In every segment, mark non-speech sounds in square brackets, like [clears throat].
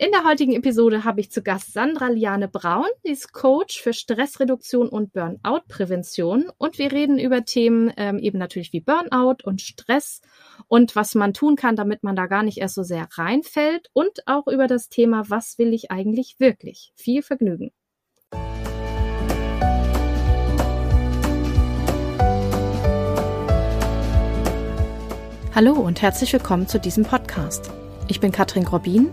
In der heutigen Episode habe ich zu Gast Sandra Liane Braun. Sie ist Coach für Stressreduktion und Burnout-Prävention. Und wir reden über Themen ähm, eben natürlich wie Burnout und Stress und was man tun kann, damit man da gar nicht erst so sehr reinfällt. Und auch über das Thema, was will ich eigentlich wirklich? Viel Vergnügen. Hallo und herzlich willkommen zu diesem Podcast. Ich bin Katrin Grobin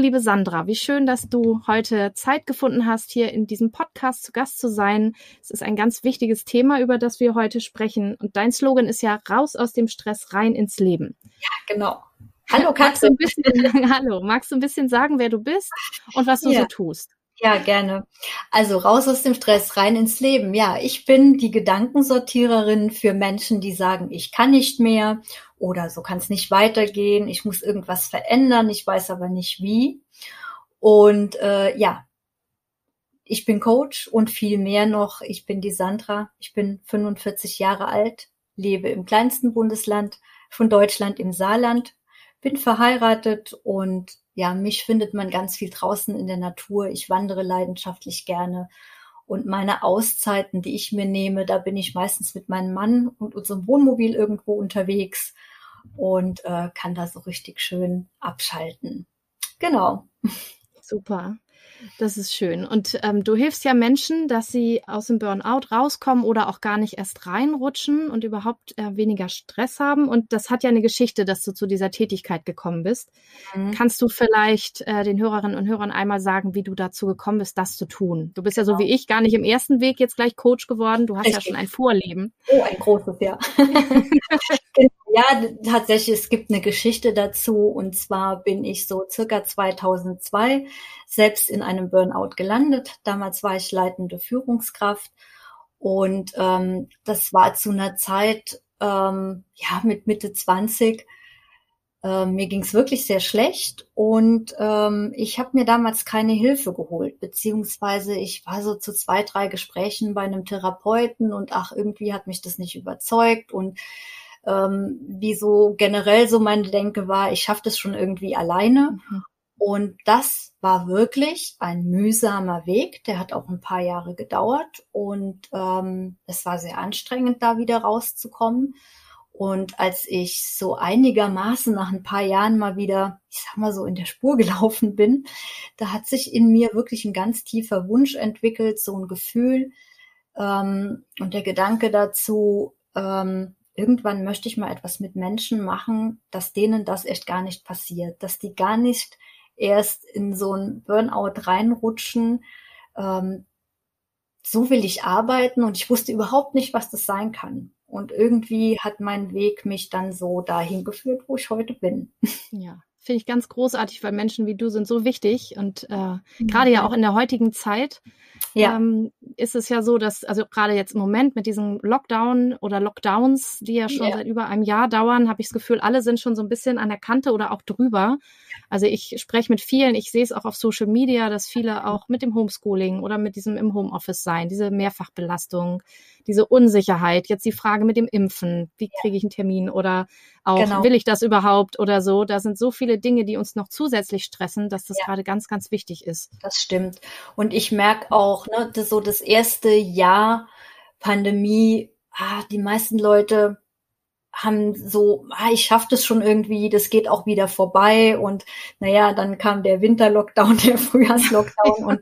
Liebe Sandra, wie schön, dass du heute Zeit gefunden hast, hier in diesem Podcast zu Gast zu sein. Es ist ein ganz wichtiges Thema, über das wir heute sprechen. Und dein Slogan ist ja raus aus dem Stress, rein ins Leben. Ja, genau. Hallo Katrin. Magst bisschen, [laughs] hallo, magst du ein bisschen sagen, wer du bist und was du ja. so tust? Ja, gerne. Also raus aus dem Stress, rein ins Leben. Ja, ich bin die Gedankensortiererin für Menschen, die sagen, ich kann nicht mehr oder so kann es nicht weitergehen, ich muss irgendwas verändern, ich weiß aber nicht wie. Und äh, ja, ich bin Coach und viel mehr noch. Ich bin die Sandra, ich bin 45 Jahre alt, lebe im kleinsten Bundesland von Deutschland im Saarland, bin verheiratet und ja, mich findet man ganz viel draußen in der Natur. Ich wandere leidenschaftlich gerne. Und meine Auszeiten, die ich mir nehme, da bin ich meistens mit meinem Mann und unserem Wohnmobil irgendwo unterwegs und äh, kann da so richtig schön abschalten. Genau. Super. Das ist schön. Und ähm, du hilfst ja Menschen, dass sie aus dem Burnout rauskommen oder auch gar nicht erst reinrutschen und überhaupt äh, weniger Stress haben. Und das hat ja eine Geschichte, dass du zu dieser Tätigkeit gekommen bist. Mhm. Kannst du vielleicht äh, den Hörerinnen und Hörern einmal sagen, wie du dazu gekommen bist, das zu tun? Du bist ja so genau. wie ich gar nicht im ersten Weg jetzt gleich Coach geworden. Du hast Richtig. ja schon ein Vorleben. Oh, ein großes, ja. [laughs] Ja, tatsächlich, es gibt eine Geschichte dazu. Und zwar bin ich so circa 2002 selbst in einem Burnout gelandet. Damals war ich leitende Führungskraft. Und ähm, das war zu einer Zeit, ähm, ja, mit Mitte 20. Ähm, mir ging es wirklich sehr schlecht und ähm, ich habe mir damals keine Hilfe geholt, beziehungsweise ich war so zu zwei, drei Gesprächen bei einem Therapeuten und ach, irgendwie hat mich das nicht überzeugt und ähm, wie so generell so meine Denke war, ich schaffe das schon irgendwie alleine. Mhm. Und das war wirklich ein mühsamer Weg. Der hat auch ein paar Jahre gedauert und ähm, es war sehr anstrengend, da wieder rauszukommen. Und als ich so einigermaßen nach ein paar Jahren mal wieder, ich sag mal so, in der Spur [laughs] gelaufen bin, da hat sich in mir wirklich ein ganz tiefer Wunsch entwickelt, so ein Gefühl ähm, und der Gedanke dazu, ähm, irgendwann möchte ich mal etwas mit Menschen machen, dass denen das echt gar nicht passiert, dass die gar nicht erst in so ein Burnout reinrutschen. Ähm, so will ich arbeiten und ich wusste überhaupt nicht, was das sein kann. Und irgendwie hat mein Weg mich dann so dahin geführt, wo ich heute bin. [laughs] Ja, finde ich ganz großartig, weil Menschen wie du sind so wichtig und äh, mhm. gerade ja auch in der heutigen Zeit ja. ähm, ist es ja so, dass, also gerade jetzt im Moment mit diesem Lockdown oder Lockdowns, die ja schon ja. seit über einem Jahr dauern, habe ich das Gefühl, alle sind schon so ein bisschen an der Kante oder auch drüber. Also ich spreche mit vielen, ich sehe es auch auf Social Media, dass viele auch mit dem Homeschooling oder mit diesem im Homeoffice sein, diese Mehrfachbelastung, diese Unsicherheit, jetzt die Frage mit dem Impfen, wie kriege ich einen Termin oder auch genau. will ich das überhaupt oder so. Da sind so viele Dinge, die uns noch zusätzlich stressen, dass das ja. gerade ganz, ganz wichtig ist. Das stimmt. Und ich merke auch, ne, das so das erste Jahr Pandemie, ah, die meisten Leute haben so, ah, ich schaffe das schon irgendwie, das geht auch wieder vorbei und naja, dann kam der Winterlockdown, [laughs] der Frühjahrslockdown und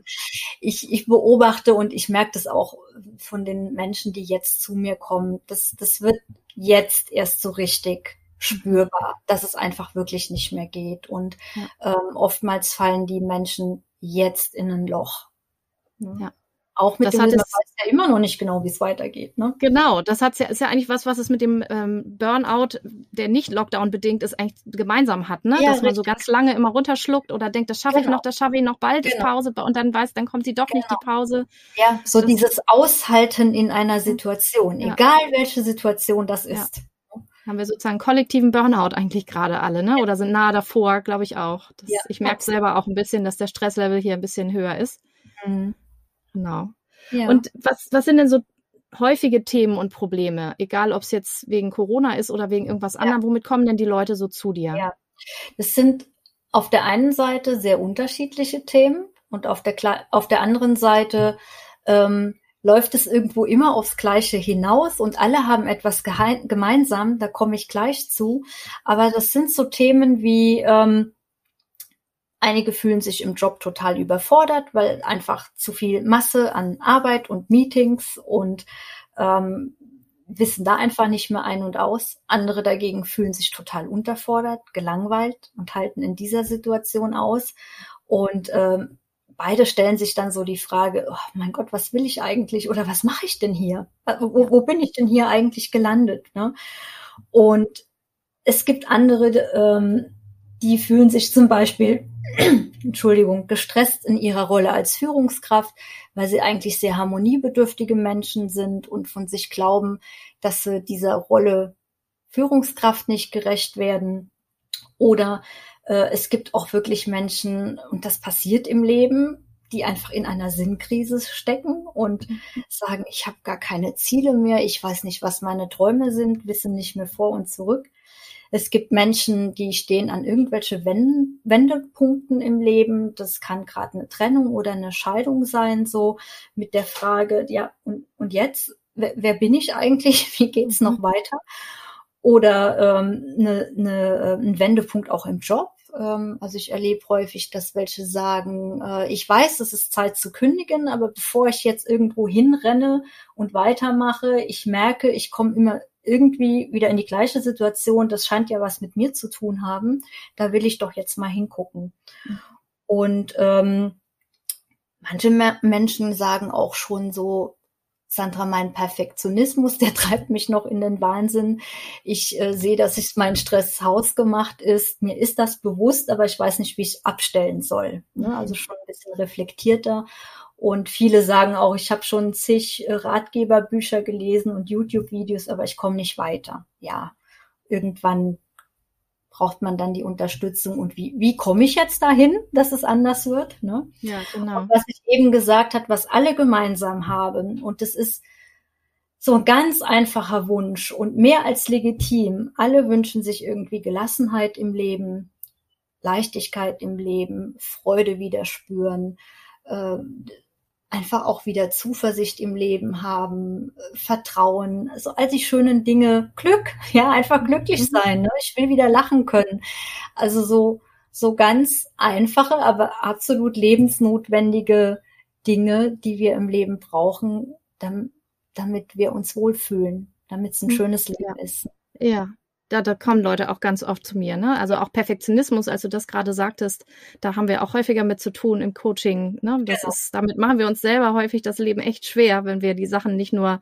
ich, ich beobachte und ich merke das auch von den Menschen, die jetzt zu mir kommen, das, das wird jetzt erst so richtig spürbar, dass es einfach wirklich nicht mehr geht und ja. ähm, oftmals fallen die Menschen jetzt in ein Loch. Ja. Auch mit das dem, hat man weiß ja immer noch nicht genau, wie es weitergeht. Ne? Genau, das hat's ja, ist ja eigentlich was, was es mit dem ähm, Burnout, der nicht Lockdown bedingt ist, eigentlich gemeinsam hat, ne? Ja, Dass man so ganz lange immer runterschluckt oder denkt, das schaffe genau. ich noch, das schaffe ich noch, bald genau. ist Pause und dann weiß, dann kommt sie doch genau. nicht die genau. Pause. Ja, so das, dieses Aushalten in einer Situation, ja. egal welche Situation das ist. Ja haben wir sozusagen kollektiven Burnout eigentlich gerade alle, ne? Oder sind nahe davor, glaube ich auch. Das, ja, ich merke selber auch ein bisschen, dass der Stresslevel hier ein bisschen höher ist. Mhm. Genau. Ja. Und was, was sind denn so häufige Themen und Probleme, egal ob es jetzt wegen Corona ist oder wegen irgendwas ja. anderem, womit kommen denn die Leute so zu dir? Ja, das sind auf der einen Seite sehr unterschiedliche Themen und auf der, auf der anderen Seite ähm, läuft es irgendwo immer aufs Gleiche hinaus und alle haben etwas gemeinsam, da komme ich gleich zu. Aber das sind so Themen wie, ähm, einige fühlen sich im Job total überfordert, weil einfach zu viel Masse an Arbeit und Meetings und ähm, wissen da einfach nicht mehr ein und aus. Andere dagegen fühlen sich total unterfordert, gelangweilt und halten in dieser Situation aus. Und ähm, beide stellen sich dann so die Frage, oh mein Gott, was will ich eigentlich oder was mache ich denn hier? Äh, wo, wo bin ich denn hier eigentlich gelandet? Ne? Und es gibt andere, ähm, die fühlen sich zum Beispiel, [clears throat] Entschuldigung, gestresst in ihrer Rolle als Führungskraft, weil sie eigentlich sehr harmoniebedürftige Menschen sind und von sich glauben, dass sie dieser Rolle Führungskraft nicht gerecht werden. Oder äh, es gibt auch wirklich Menschen, und das passiert im Leben, die einfach in einer Sinnkrise stecken und mhm. sagen, ich habe gar keine Ziele mehr, ich weiß nicht, was meine Träume sind, wissen nicht mehr vor und zurück. Es gibt Menschen, die stehen an irgendwelche Wendepunkten im Leben. Das kann gerade eine Trennung oder eine Scheidung sein, so mit der Frage, ja, und, und jetzt, wer, wer bin ich eigentlich? [laughs] Wie geht's noch mhm. weiter? Oder ähm, eine, eine, ein Wendepunkt auch im Job ähm, also ich erlebe häufig, dass welche sagen, äh, ich weiß, es ist Zeit zu kündigen, aber bevor ich jetzt irgendwo hinrenne und weitermache, ich merke, ich komme immer irgendwie wieder in die gleiche Situation. Das scheint ja was mit mir zu tun haben. Da will ich doch jetzt mal hingucken. Mhm. Und ähm, manche Menschen sagen auch schon so, Sandra, mein Perfektionismus, der [laughs] treibt mich noch in den Wahnsinn. Ich äh, sehe, dass ich mein Stress hausgemacht ist. Mir ist das bewusst, aber ich weiß nicht, wie ich abstellen soll. Ne? Also schon ein bisschen reflektierter. Und viele sagen auch, ich habe schon zig äh, Ratgeberbücher gelesen und YouTube-Videos, aber ich komme nicht weiter. Ja, irgendwann braucht man dann die Unterstützung und wie, wie komme ich jetzt dahin, dass es anders wird? Ne? Ja, genau. Und was ich eben gesagt hat, was alle gemeinsam haben und das ist so ein ganz einfacher Wunsch und mehr als legitim. Alle wünschen sich irgendwie Gelassenheit im Leben, Leichtigkeit im Leben, Freude wieder spüren, äh, einfach auch wieder Zuversicht im Leben haben, Vertrauen, also all die schönen Dinge, Glück, [laughs] ja, einfach glücklich mhm. sein. Ne? Ich will wieder lachen können. Also so, so ganz einfache, aber absolut lebensnotwendige Dinge, die wir im Leben brauchen, damit, damit wir uns wohlfühlen, damit es ein mhm. schönes Leben ja. ist. Ja, da, da kommen Leute auch ganz oft zu mir, ne? Also auch Perfektionismus, als du das gerade sagtest, da haben wir auch häufiger mit zu tun im Coaching. Ne? Das genau. ist, damit machen wir uns selber häufig das Leben echt schwer, wenn wir die Sachen nicht nur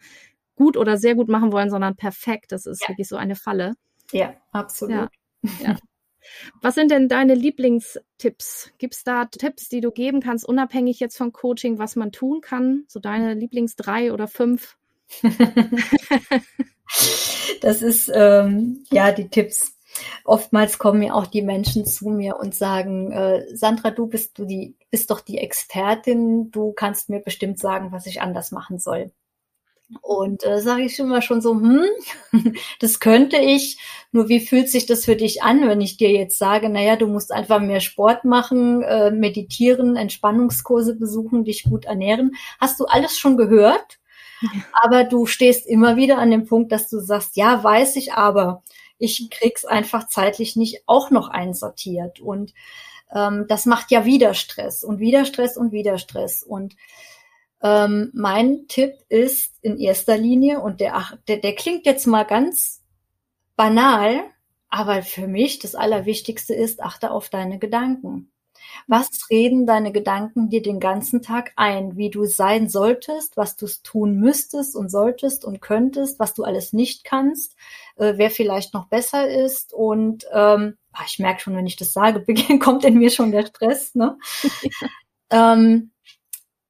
gut oder sehr gut machen wollen, sondern perfekt. Das ist ja. wirklich so eine Falle. Ja, absolut. Ja. ja. [laughs] Was sind denn deine Lieblingstipps? Gibt es da Tipps, die du geben kannst, unabhängig jetzt vom Coaching, was man tun kann? So deine Lieblings drei oder fünf? [laughs] Das ist ähm, ja die Tipps. Oftmals kommen mir auch die Menschen zu mir und sagen, äh, Sandra, du bist du die bist doch die Expertin, du kannst mir bestimmt sagen, was ich anders machen soll. Und äh, sage ich immer schon so, hm, [laughs] das könnte ich. Nur wie fühlt sich das für dich an, wenn ich dir jetzt sage, naja, du musst einfach mehr Sport machen, äh, meditieren, Entspannungskurse besuchen, dich gut ernähren. Hast du alles schon gehört? [laughs] Aber du stehst immer wieder an dem Punkt, dass du sagst, ja, weiß ich, aber ich krieg's einfach zeitlich nicht auch noch einsortiert. Und ähm, das macht ja wieder Stress und wieder Stress und wieder Stress. Und ähm, mein Tipp ist in erster Linie, und der, der, der klingt jetzt mal ganz banal, aber für mich das Allerwichtigste ist, achte auf deine Gedanken. Was reden deine Gedanken dir den ganzen Tag ein, wie du sein solltest, was du tun müsstest und solltest und könntest, was du alles nicht kannst, äh, wer vielleicht noch besser ist und ähm, ah, ich merke schon, wenn ich das sage, [laughs] kommt in mir schon der Stress. Ne? [laughs] ähm,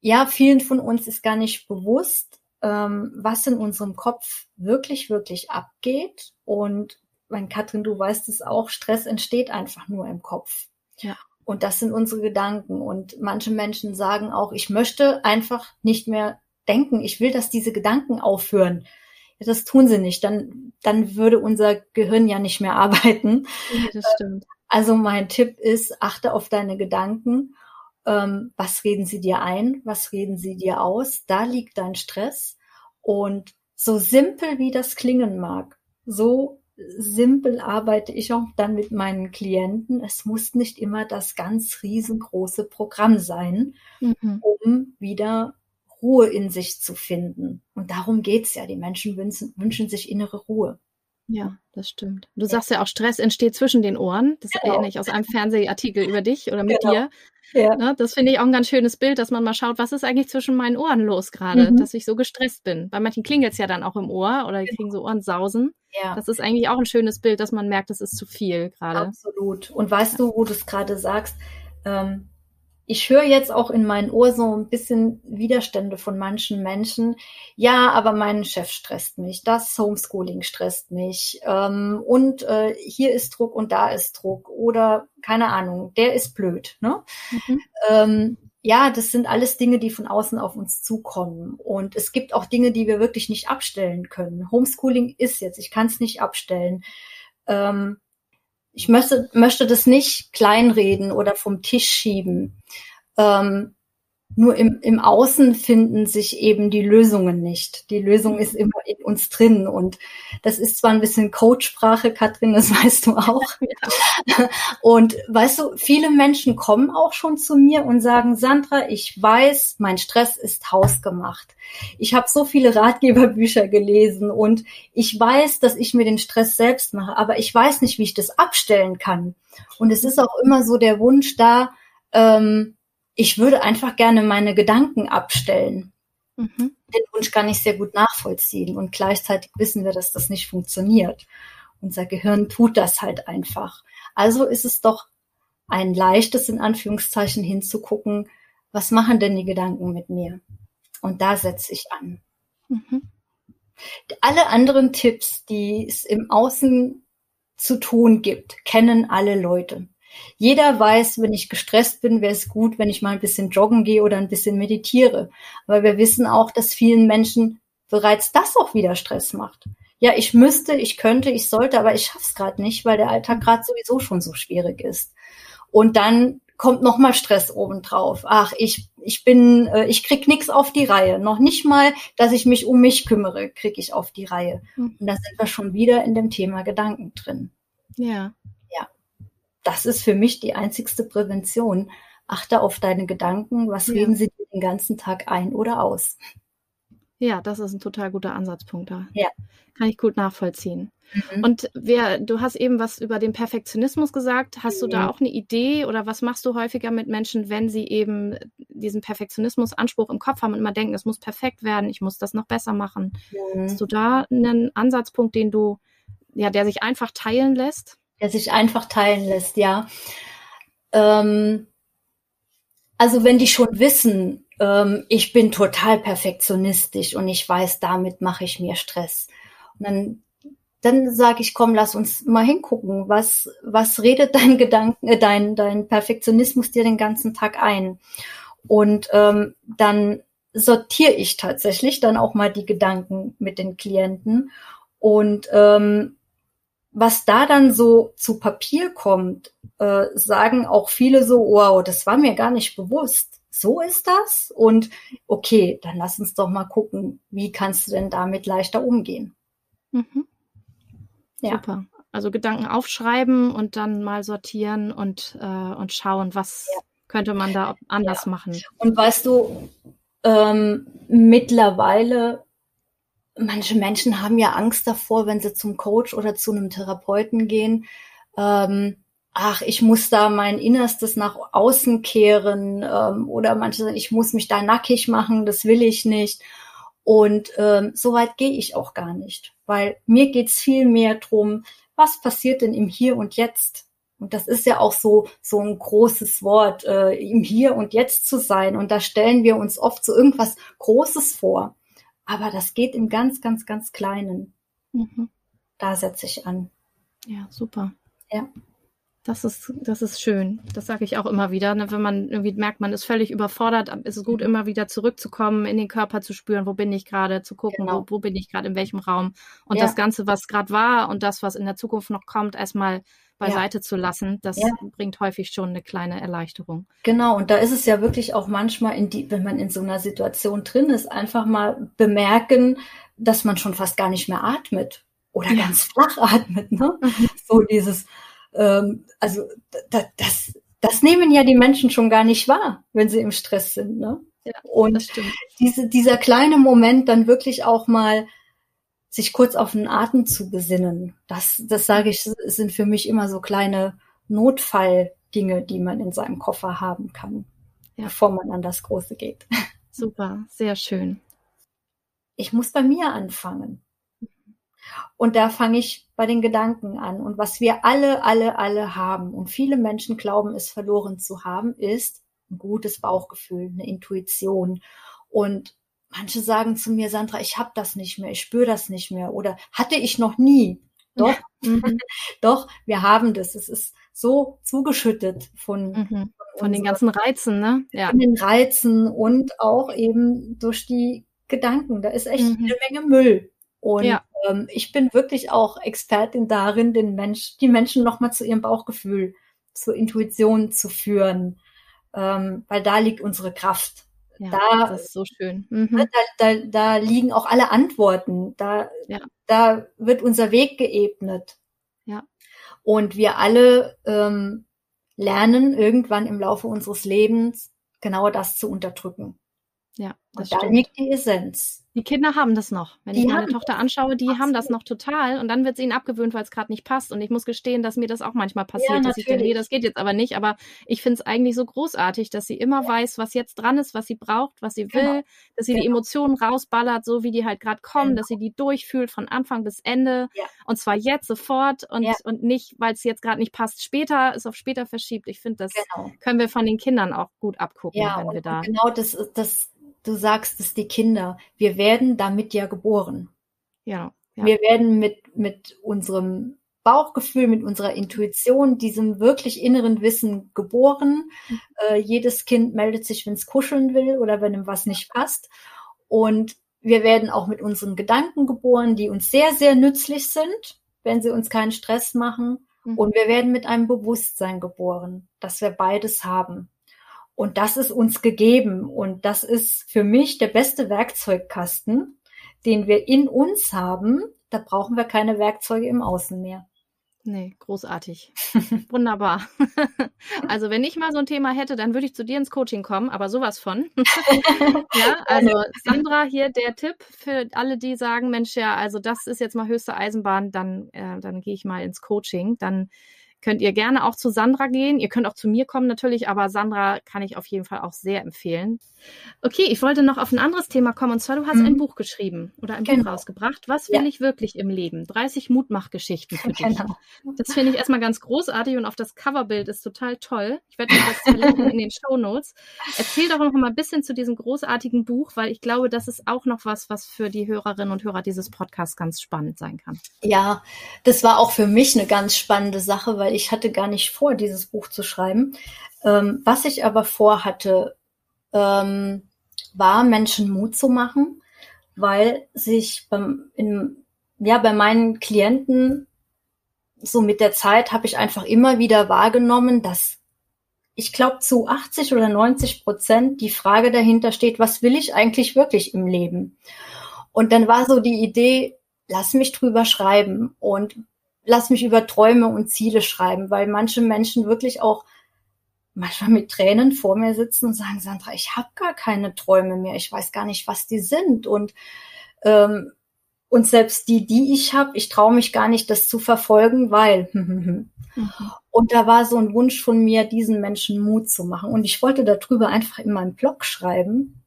ja, vielen von uns ist gar nicht bewusst, ähm, was in unserem Kopf wirklich, wirklich abgeht. Und mein Katrin, du weißt es auch, Stress entsteht einfach nur im Kopf. Ja. Und das sind unsere Gedanken. Und manche Menschen sagen auch, ich möchte einfach nicht mehr denken. Ich will, dass diese Gedanken aufhören. Ja, das tun sie nicht. Dann, dann würde unser Gehirn ja nicht mehr [laughs] arbeiten. Ja, das stimmt. Also mein Tipp ist, achte auf deine Gedanken. Ähm, was reden sie dir ein? Was reden sie dir aus? Da liegt dein Stress. Und so simpel wie das klingen mag, so simpel arbeite ich auch dann mit meinen Klienten. Es muss nicht immer das ganz riesengroße Programm sein, mhm. um wieder Ruhe in sich zu finden. Und darum geht's ja. Die Menschen wünschen, wünschen sich innere Ruhe. Ja, das stimmt. Du sagst ja auch, Stress entsteht zwischen den Ohren. Das genau. erinnere ich aus einem Fernsehartikel über dich oder mit genau. dir. Ja. Ne, das finde ich auch ein ganz schönes Bild, dass man mal schaut, was ist eigentlich zwischen meinen Ohren los gerade, mhm. dass ich so gestresst bin. Bei manchen klingelt es ja dann auch im Ohr oder die kriegen so Ohrensausen. Ja. Das ist eigentlich auch ein schönes Bild, dass man merkt, es ist zu viel gerade. Absolut. Und weißt du, wo du es gerade sagst, ähm, ich höre jetzt auch in mein Ohr so ein bisschen Widerstände von manchen Menschen. Ja, aber mein Chef stresst mich, das Homeschooling stresst mich ähm, und äh, hier ist Druck und da ist Druck oder keine Ahnung, der ist blöd. Ne? Mhm. Ähm, ja, das sind alles Dinge, die von außen auf uns zukommen. Und es gibt auch Dinge, die wir wirklich nicht abstellen können. Homeschooling ist jetzt, ich kann es nicht abstellen. Ähm, ich möchte, möchte das nicht kleinreden oder vom Tisch schieben. Ähm, nur im, im Außen finden sich eben die Lösungen nicht. Die Lösung ist immer in uns drin. Und das ist zwar ein bisschen Coachsprache, Katrin, das [laughs] weißt du auch. Und weißt du, viele Menschen kommen auch schon zu mir und sagen, Sandra, ich weiß, mein Stress ist hausgemacht. Ich habe so viele Ratgeberbücher gelesen und ich weiß, dass ich mir den Stress selbst mache, aber ich weiß nicht, wie ich das abstellen kann. Und es ist auch immer so der Wunsch da, ähm, ich würde einfach gerne meine Gedanken abstellen. Mhm. Den Wunsch kann ich sehr gut nachvollziehen und gleichzeitig wissen wir, dass das nicht funktioniert. Unser Gehirn tut das halt einfach. Also ist es doch ein leichtes, in Anführungszeichen, hinzugucken, was machen denn die Gedanken mit mir? Und da setze ich an. Mhm. Alle anderen Tipps, die es im Außen zu tun gibt, kennen alle Leute. Jeder weiß, wenn ich gestresst bin, wäre es gut, wenn ich mal ein bisschen joggen gehe oder ein bisschen meditiere. Aber wir wissen auch, dass vielen Menschen bereits das auch wieder Stress macht. Ja, ich müsste, ich könnte, ich sollte, aber ich schaff's gerade nicht, weil der Alltag gerade sowieso schon so schwierig ist. Und dann kommt noch mal Stress obendrauf. Ach, ich ich bin äh, ich krieg nix auf die Reihe. Noch nicht mal, dass ich mich um mich kümmere, krieg ich auf die Reihe. Mhm. Und da sind wir schon wieder in dem Thema Gedanken drin. Ja das ist für mich die einzigste Prävention. Achte auf deine Gedanken. Was ja. reden sie dir den ganzen Tag ein oder aus? Ja, das ist ein total guter Ansatzpunkt da. Ja. Kann ich gut nachvollziehen. Mhm. Und wer, du hast eben was über den Perfektionismus gesagt. Hast mhm. du da mhm. auch eine Idee oder was machst du häufiger mit Menschen, wenn sie eben diesen Perfektionismus-Anspruch im Kopf haben und immer denken, es muss perfekt werden, ich muss das noch besser machen? Mhm. Hast du da einen Ansatzpunkt, den du, ja, der sich einfach teilen lässt? Der sich einfach teilen lässt, ja. Ähm, also wenn die schon wissen, ähm, ich bin total perfektionistisch und ich weiß, damit mache ich mir Stress. Und dann, dann sage ich, komm, lass uns mal hingucken, was, was redet dein [laughs] Gedanken, äh, dein, dein Perfektionismus dir den ganzen Tag ein? Und ähm, dann sortiere ich tatsächlich dann auch mal die Gedanken mit den Klienten und ähm, was da dann so zu Papier kommt, äh, sagen auch viele so, wow, das war mir gar nicht bewusst. So ist das? Und okay, dann lass uns doch mal gucken, wie kannst du denn damit leichter umgehen? Mhm. Ja. Super. Also Gedanken aufschreiben und dann mal sortieren und, äh, und schauen, was ja. könnte man da anders ja. machen. Und weißt du, ähm, mittlerweile manche Menschen haben ja Angst davor, wenn sie zum Coach oder zu einem Therapeuten gehen, ähm, ach, ich muss da mein Innerstes nach außen kehren ähm, oder manche sagen, ich muss mich da nackig machen, das will ich nicht. Und ähm, so weit gehe ich auch gar nicht, weil mir geht's viel mehr drum, was passiert denn im Hier und Jetzt? Und das ist ja auch so, so ein großes Wort, äh, im Hier und Jetzt zu sein. Und da stellen wir uns oft so irgendwas Großes vor. Aber das geht im ganz, ganz, ganz Kleinen. Mhm. Da setze ich an. Ja, super. Ja. Das ist, das ist schön. Das sage ich auch immer wieder. Ne? Wenn man irgendwie merkt, man ist völlig überfordert, ist es gut, immer wieder zurückzukommen, in den Körper zu spüren, wo bin ich gerade, zu gucken, genau. wo, wo bin ich gerade, in welchem Raum. Und ja. das Ganze, was gerade war und das, was in der Zukunft noch kommt, erstmal beiseite ja. zu lassen, das ja. bringt häufig schon eine kleine Erleichterung. Genau, und da ist es ja wirklich auch manchmal, in die, wenn man in so einer Situation drin ist, einfach mal bemerken, dass man schon fast gar nicht mehr atmet oder ganz flach [laughs] atmet. Ne? Mhm. So dieses ähm, also da, das, das nehmen ja die Menschen schon gar nicht wahr, wenn sie im Stress sind. Ne? Ja, und diese, dieser kleine Moment dann wirklich auch mal sich kurz auf den Atem zu besinnen, das, das sage ich, sind für mich immer so kleine Notfalldinge, die man in seinem Koffer haben kann, ja. bevor man an das Große geht. [laughs] Super, sehr schön. Ich muss bei mir anfangen. Und da fange ich bei den Gedanken an. Und was wir alle, alle, alle haben, und viele Menschen glauben, es verloren zu haben, ist ein gutes Bauchgefühl, eine Intuition. Und manche sagen zu mir, Sandra, ich habe das nicht mehr, ich spüre das nicht mehr oder hatte ich noch nie. Doch, ja. mhm. [laughs] doch, wir haben das. Es ist so zugeschüttet von, mhm. von, von den ganzen Reizen, ne? Ja. Von den Reizen und auch eben durch die Gedanken. Da ist echt mhm. eine Menge Müll. Und ja. ähm, ich bin wirklich auch Expertin darin, den Mensch, die Menschen nochmal zu ihrem Bauchgefühl, zur Intuition zu führen, ähm, weil da liegt unsere Kraft. Ja, da, das ist so schön. Mhm. Da, da, da liegen auch alle Antworten. Da, ja. da wird unser Weg geebnet. Ja. Und wir alle ähm, lernen irgendwann im Laufe unseres Lebens genau das zu unterdrücken. Ja, das und da liegt die Essenz. Die Kinder haben das noch. Wenn die ich meine Tochter anschaue, die absolut. haben das noch total und dann wird es ihnen abgewöhnt, weil es gerade nicht passt. Und ich muss gestehen, dass mir das auch manchmal passiert, ja, dass ich denke, nee, das geht jetzt aber nicht. Aber ich finde es eigentlich so großartig, dass sie immer ja. weiß, was jetzt dran ist, was sie braucht, was sie genau. will, dass sie genau. die Emotionen rausballert, so wie die halt gerade kommen, genau. dass sie die durchfühlt von Anfang bis Ende. Ja. Und zwar jetzt sofort und, und nicht, weil es jetzt gerade nicht passt, später, es auf später verschiebt. Ich finde, das genau. können wir von den Kindern auch gut abgucken, wenn wir da. Genau, das, das du sagst es, die Kinder, wir werden damit ja geboren. Ja. ja. Wir werden mit, mit unserem Bauchgefühl, mit unserer Intuition, diesem wirklich inneren Wissen geboren. Mhm. Äh, jedes Kind meldet sich, wenn es kuscheln will oder wenn ihm was nicht passt. Und wir werden auch mit unseren Gedanken geboren, die uns sehr, sehr nützlich sind, wenn sie uns keinen Stress machen. Mhm. Und wir werden mit einem Bewusstsein geboren, dass wir beides haben. Und das ist uns gegeben. Und das ist für mich der beste Werkzeugkasten, den wir in uns haben. Da brauchen wir keine Werkzeuge im Außen mehr. Nee, großartig. [laughs] Wunderbar. [laughs] also wenn ich mal so ein Thema hätte, dann würde ich zu dir ins Coaching kommen, aber sowas von. [laughs] ja, also Sandra hier der Tipp für alle, die sagen, Mensch, ja, also das ist jetzt mal höchste Eisenbahn, dann, äh, dann gehe ich mal ins Coaching. Dann könnt ihr gerne auch zu Sandra gehen. Ihr könnt auch zu mir kommen natürlich, aber Sandra kann ich auf jeden Fall auch sehr empfehlen. Okay, ich wollte noch auf ein anderes Thema kommen und zwar du hast mhm. ein Buch geschrieben oder ein genau. Buch rausgebracht. Was will ja. ich wirklich im Leben? 30 Mutmachgeschichten für dich. Genau. Das finde ich erstmal ganz großartig und auf das Coverbild ist total toll. Ich werde das verlinken in den Show Notes. Erzähl doch noch mal ein bisschen zu diesem großartigen Buch, weil ich glaube, das ist auch noch was, was für die Hörerinnen und Hörer dieses Podcasts ganz spannend sein kann. Ja, das war auch für mich eine ganz spannende Sache, weil ich hatte gar nicht vor, dieses Buch zu schreiben. Ähm, was ich aber vorhatte, ähm, war, Menschen Mut zu machen, weil sich beim, in, ja, bei meinen Klienten so mit der Zeit habe ich einfach immer wieder wahrgenommen, dass ich glaube zu 80 oder 90 Prozent die Frage dahinter steht, was will ich eigentlich wirklich im Leben? Und dann war so die Idee, lass mich drüber schreiben und lass mich über Träume und Ziele schreiben, weil manche Menschen wirklich auch manchmal mit Tränen vor mir sitzen und sagen, Sandra, ich habe gar keine Träume mehr, ich weiß gar nicht, was die sind. Und, ähm, und selbst die, die ich habe, ich traue mich gar nicht, das zu verfolgen, weil. mhm. [laughs] Und da war so ein Wunsch von mir, diesen Menschen Mut zu machen. Und ich wollte darüber einfach in meinem Blog schreiben.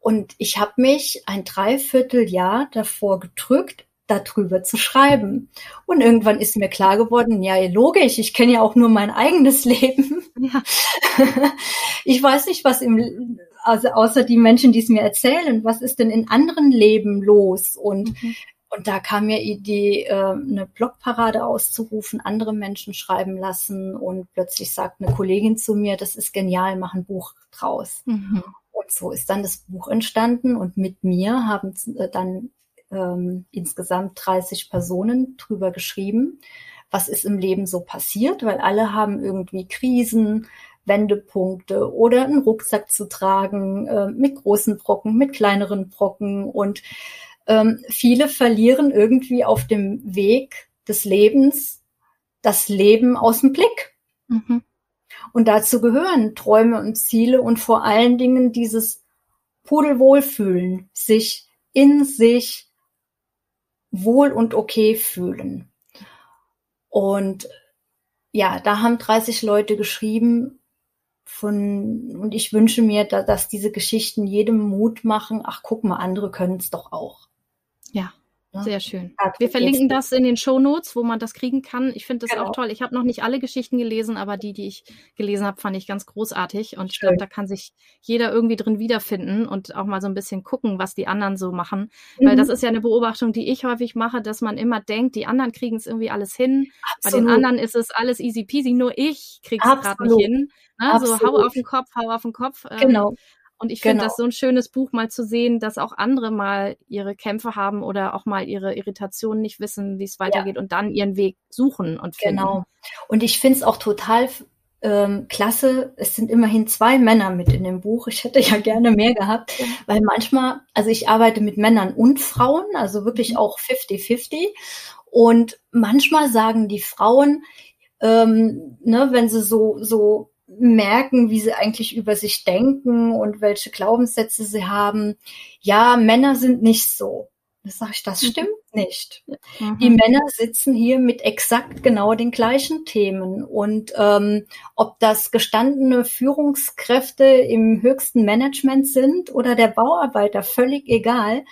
Und ich habe mich ein Dreivierteljahr davor gedrückt, darüber zu schreiben. Und irgendwann ist mir klar geworden, ja, logisch, ich kenne ja auch nur mein eigenes [laughs] Leben. Ja. [laughs] Ich weiß nicht, was im, also außer die Menschen, die es mir erzählen, was ist denn in anderen Leben los? Und, mhm. und da kam mir die Idee, äh, eine Blogparade auszurufen, andere Menschen schreiben lassen und plötzlich sagt eine Kollegin zu mir, das ist genial, mach ein Buch draus. Mhm. Und so ist dann das Buch entstanden und mit mir haben äh, dann ähm, insgesamt 30 Personen drüber geschrieben, was ist im Leben so passiert, weil alle haben irgendwie Krisen, Wendepunkte oder einen Rucksack zu tragen äh, mit großen Brocken, mit kleineren Brocken und ähm, viele verlieren irgendwie auf dem Weg des Lebens das Leben aus dem Blick. Mhm. Und dazu gehören Träume und Ziele und vor allen Dingen dieses Pudelwohlfühlen, sich in sich wohl und okay fühlen. Und ja, da haben 30 Leute geschrieben von, und ich wünsche mir, da, dass diese Geschichten jedem Mut machen. Ach, guck mal, andere können es doch auch. Ja. Sehr schön. Wir verlinken das in den Show Notes, wo man das kriegen kann. Ich finde das genau. auch toll. Ich habe noch nicht alle Geschichten gelesen, aber die, die ich gelesen habe, fand ich ganz großartig. Und ich glaube, da kann sich jeder irgendwie drin wiederfinden und auch mal so ein bisschen gucken, was die anderen so machen. Mhm. Weil das ist ja eine Beobachtung, die ich häufig mache, dass man immer denkt, die anderen kriegen es irgendwie alles hin. Absolut. Bei den anderen ist es alles easy peasy, nur ich kriege es gerade nicht hin. Ne? So hau auf den Kopf, hau auf den Kopf. Ähm, genau. Und ich finde genau. das so ein schönes Buch, mal zu sehen, dass auch andere mal ihre Kämpfe haben oder auch mal ihre Irritationen nicht wissen, wie es weitergeht ja. und dann ihren Weg suchen und finden. Genau. Und ich finde es auch total ähm, klasse. Es sind immerhin zwei Männer mit in dem Buch. Ich hätte ja gerne mehr gehabt, weil manchmal, also ich arbeite mit Männern und Frauen, also wirklich mhm. auch 50-50. Und manchmal sagen die Frauen, ähm, ne, wenn sie so, so merken, wie sie eigentlich über sich denken und welche Glaubenssätze sie haben. Ja, Männer sind nicht so. Da sage ich, das mhm. stimmt nicht. Mhm. Die Männer sitzen hier mit exakt genau den gleichen Themen. Und ähm, ob das gestandene Führungskräfte im höchsten Management sind oder der Bauarbeiter, völlig egal.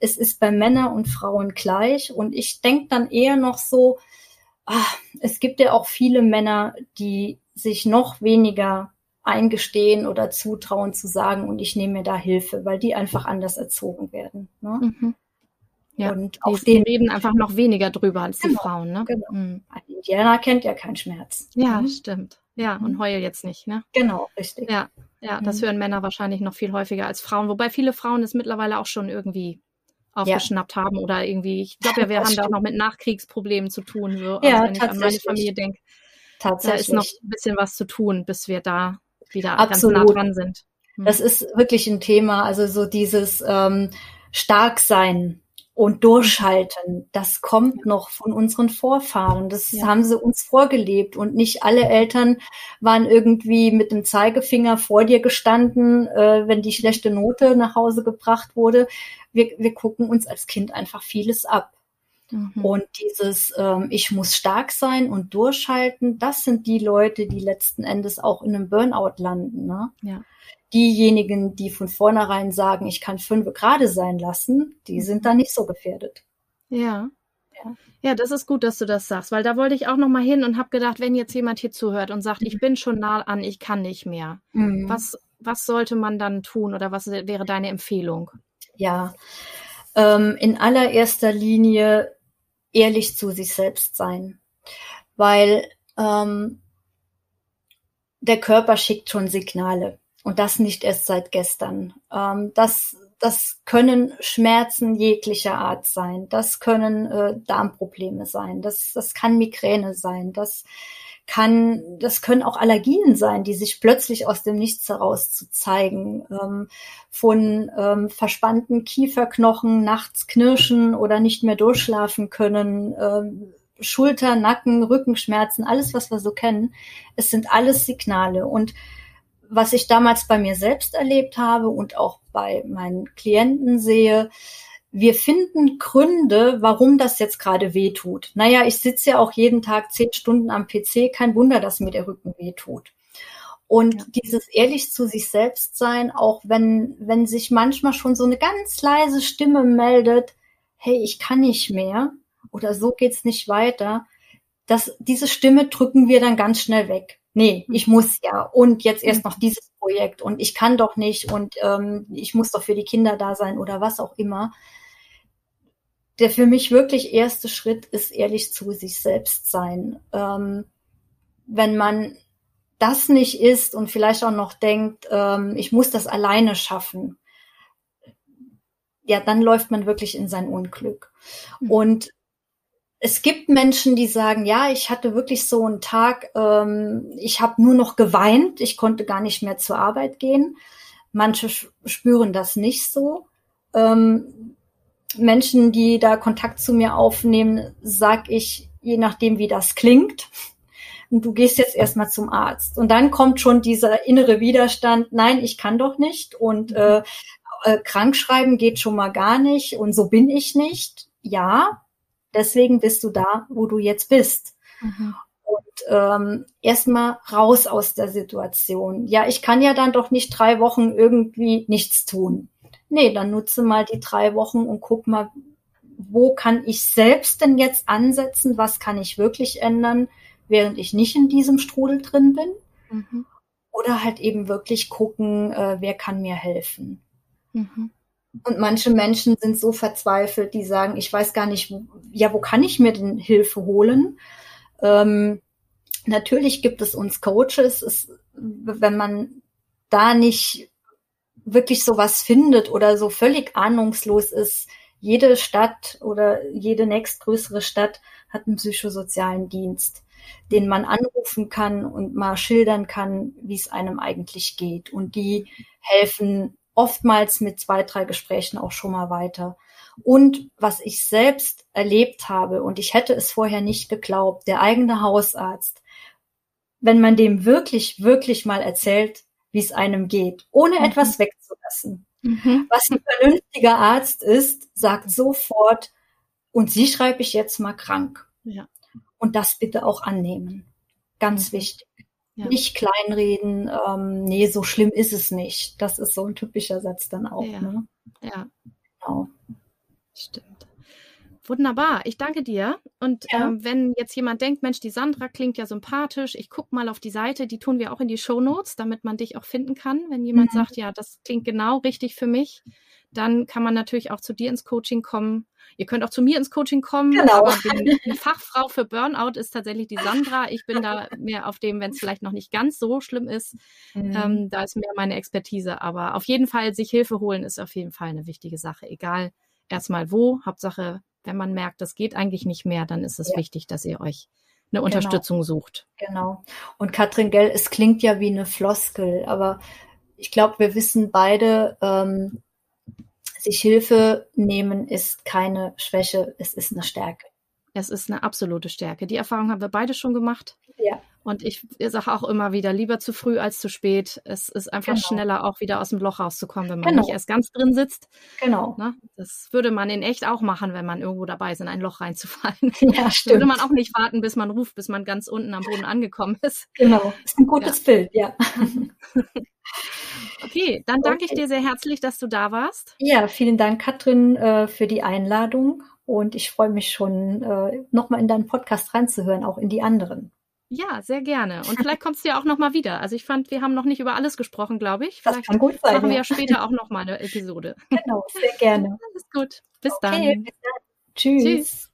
Es ist bei Männern und Frauen gleich. Und ich denke dann eher noch so, ach, es gibt ja auch viele Männer, die sich noch weniger eingestehen oder zutrauen zu sagen und ich nehme mir da Hilfe, weil die einfach anders erzogen werden. Ne? Mhm. Ja, und auch die den reden einfach noch weniger drüber als genau, die Frauen. Ne? Genau. Mhm. Ein Indianer kennt ja keinen Schmerz. Ja, mhm. stimmt. Ja, und mhm. heul jetzt nicht. Ne? Genau, richtig. Ja, ja, das mhm. hören Männer wahrscheinlich noch viel häufiger als Frauen, wobei viele Frauen es mittlerweile auch schon irgendwie aufgeschnappt ja. haben oder irgendwie, ich glaube ja, wir [laughs] haben da auch noch mit Nachkriegsproblemen zu tun, so, ja, wenn ich an meine Familie denke. Tatsächlich. Da ist noch ein bisschen was zu tun, bis wir da wieder Absolut. ganz nah dran sind. Hm. Das ist wirklich ein Thema, also so dieses ähm, Starksein und Durchhalten, das kommt noch von unseren Vorfahren. Das ja. haben sie uns vorgelebt und nicht alle Eltern waren irgendwie mit dem Zeigefinger vor dir gestanden, äh, wenn die schlechte Note nach Hause gebracht wurde. Wir, wir gucken uns als Kind einfach vieles ab. Mhm. Und dieses ähm, Ich muss stark sein und durchhalten, das sind die Leute, die letzten Endes auch in einem Burnout landen. Ne? Ja. Diejenigen, die von vornherein sagen, ich kann fünf gerade sein lassen, die mhm. sind da nicht so gefährdet. Ja. ja. Ja, das ist gut, dass du das sagst, weil da wollte ich auch noch mal hin und habe gedacht, wenn jetzt jemand hier zuhört und sagt, ich bin schon nah an, ich kann nicht mehr, mhm. was, was sollte man dann tun oder was wäre deine Empfehlung? Ja, ähm, in allererster Linie ehrlich zu sich selbst sein, weil ähm, der Körper schickt schon Signale. Und das nicht erst seit gestern. Ähm, das, das können Schmerzen jeglicher Art sein, das können äh, Darmprobleme sein, das, das kann Migräne sein, das kann, das können auch Allergien sein, die sich plötzlich aus dem Nichts heraus zu zeigen, ähm, von ähm, verspannten Kieferknochen, nachts knirschen oder nicht mehr durchschlafen können, ähm, Schulter, Nacken, Rückenschmerzen, alles, was wir so kennen. Es sind alles Signale. Und was ich damals bei mir selbst erlebt habe und auch bei meinen Klienten sehe, wir finden Gründe, warum das jetzt gerade weh tut. Naja, ich sitze ja auch jeden Tag zehn Stunden am PC, kein Wunder, dass mir der Rücken weh tut. Und ja. dieses ehrlich zu sich selbst sein, auch wenn, wenn sich manchmal schon so eine ganz leise Stimme meldet, hey, ich kann nicht mehr oder so geht's nicht weiter, dass diese Stimme drücken wir dann ganz schnell weg. Nee, hm. ich muss ja. Und jetzt erst hm. noch dieses Projekt und ich kann doch nicht und ähm, ich muss doch für die Kinder da sein oder was auch immer. Der für mich wirklich erste Schritt ist ehrlich zu sich selbst sein. Ähm, wenn man das nicht ist und vielleicht auch noch denkt, ähm, ich muss das alleine schaffen, ja, dann läuft man wirklich in sein Unglück. Mhm. Und es gibt Menschen, die sagen, ja, ich hatte wirklich so einen Tag, ähm, ich habe nur noch geweint, ich konnte gar nicht mehr zur Arbeit gehen. Manche spüren das nicht so. Ähm, Menschen, die da Kontakt zu mir aufnehmen, sag ich, je nachdem, wie das klingt, und du gehst jetzt erstmal zum Arzt. Und dann kommt schon dieser innere Widerstand, nein, ich kann doch nicht und mhm. äh, äh, krankschreiben geht schon mal gar nicht und so bin ich nicht. Ja, deswegen bist du da, wo du jetzt bist. Mhm. Und ähm, erstmal raus aus der Situation. Ja, ich kann ja dann doch nicht drei Wochen irgendwie nichts tun. Nee, dann nutze mal die drei Wochen und guck mal, wo kann ich selbst denn jetzt ansetzen? Was kann ich wirklich ändern? während ich nicht in diesem Strudel drin bin. Mhm. Oder halt eben wirklich gucken, äh, wer kann mir helfen. Mhm. Und manche Menschen sind so verzweifelt, die sagen, ich weiß gar nicht, ja, wo kann ich mir denn Hilfe holen? Ähm, natürlich gibt es uns Coaches, es, wenn man da nicht wirklich sowas findet oder so völlig ahnungslos ist, jede Stadt oder jede nächstgrößere Stadt hat einen psychosozialen Dienst den man anrufen kann und mal schildern kann, wie es einem eigentlich geht. Und die helfen oftmals mit zwei, drei Gesprächen auch schon mal weiter. Und was ich selbst erlebt habe, und ich hätte es vorher nicht geglaubt, der eigene Hausarzt, wenn man dem wirklich, wirklich mal erzählt, wie es einem geht, ohne mhm. etwas wegzulassen. Mhm. Was ein vernünftiger Arzt ist, sagt sofort, und Sie schreibe ich jetzt mal krank. Ja. Und das bitte auch annehmen. Ganz mhm. wichtig. Ja. Nicht kleinreden, ähm, nee, so schlimm ist es nicht. Das ist so ein typischer Satz dann auch. Ja. Ne? ja. Genau. Stimmt. Wunderbar, ich danke dir. Und ja. ähm, wenn jetzt jemand denkt, Mensch, die Sandra klingt ja sympathisch, ich gucke mal auf die Seite, die tun wir auch in die Show Notes, damit man dich auch finden kann. Wenn jemand mhm. sagt, ja, das klingt genau richtig für mich, dann kann man natürlich auch zu dir ins Coaching kommen. Ihr könnt auch zu mir ins Coaching kommen. Genau. Aber die, die Fachfrau für Burnout ist tatsächlich die Sandra. Ich bin da [laughs] mehr auf dem, wenn es vielleicht noch nicht ganz so schlimm ist. Mhm. Ähm, da ist mehr meine Expertise. Aber auf jeden Fall sich Hilfe holen ist auf jeden Fall eine wichtige Sache. Egal erstmal wo. Hauptsache, wenn man merkt, das geht eigentlich nicht mehr, dann ist es ja. wichtig, dass ihr euch eine genau. Unterstützung sucht. Genau. Und Katrin Gell, es klingt ja wie eine Floskel, aber ich glaube, wir wissen beide, ähm, sich Hilfe nehmen ist keine Schwäche, es ist eine Stärke. Es ist eine absolute Stärke. Die Erfahrung haben wir beide schon gemacht. Ja. Und ich sage auch immer wieder, lieber zu früh als zu spät. Es ist einfach genau. schneller, auch wieder aus dem Loch rauszukommen, wenn man genau. nicht erst ganz drin sitzt. Genau. Ne? Das würde man in echt auch machen, wenn man irgendwo dabei ist, in ein Loch reinzufallen. [laughs] Ja, stimmt. würde man auch nicht warten, bis man ruft, bis man ganz unten am Boden angekommen ist. Genau. Das ist ein gutes ja. Bild, ja. [laughs] Okay, dann danke okay. ich dir sehr herzlich, dass du da warst. Ja, vielen Dank, Katrin, äh, für die Einladung. Und ich freue mich schon, äh, nochmal in deinen Podcast reinzuhören, auch in die anderen. Ja, sehr gerne. Und vielleicht kommst du ja auch nochmal wieder. Also ich fand, wir haben noch nicht über alles gesprochen, glaube ich. Vielleicht das kann gut sein, machen wir ja später auch nochmal eine Episode. Genau, sehr gerne. [laughs] Alles gut. Bis okay, dann. Bis dann. Tschüss. Tschüss.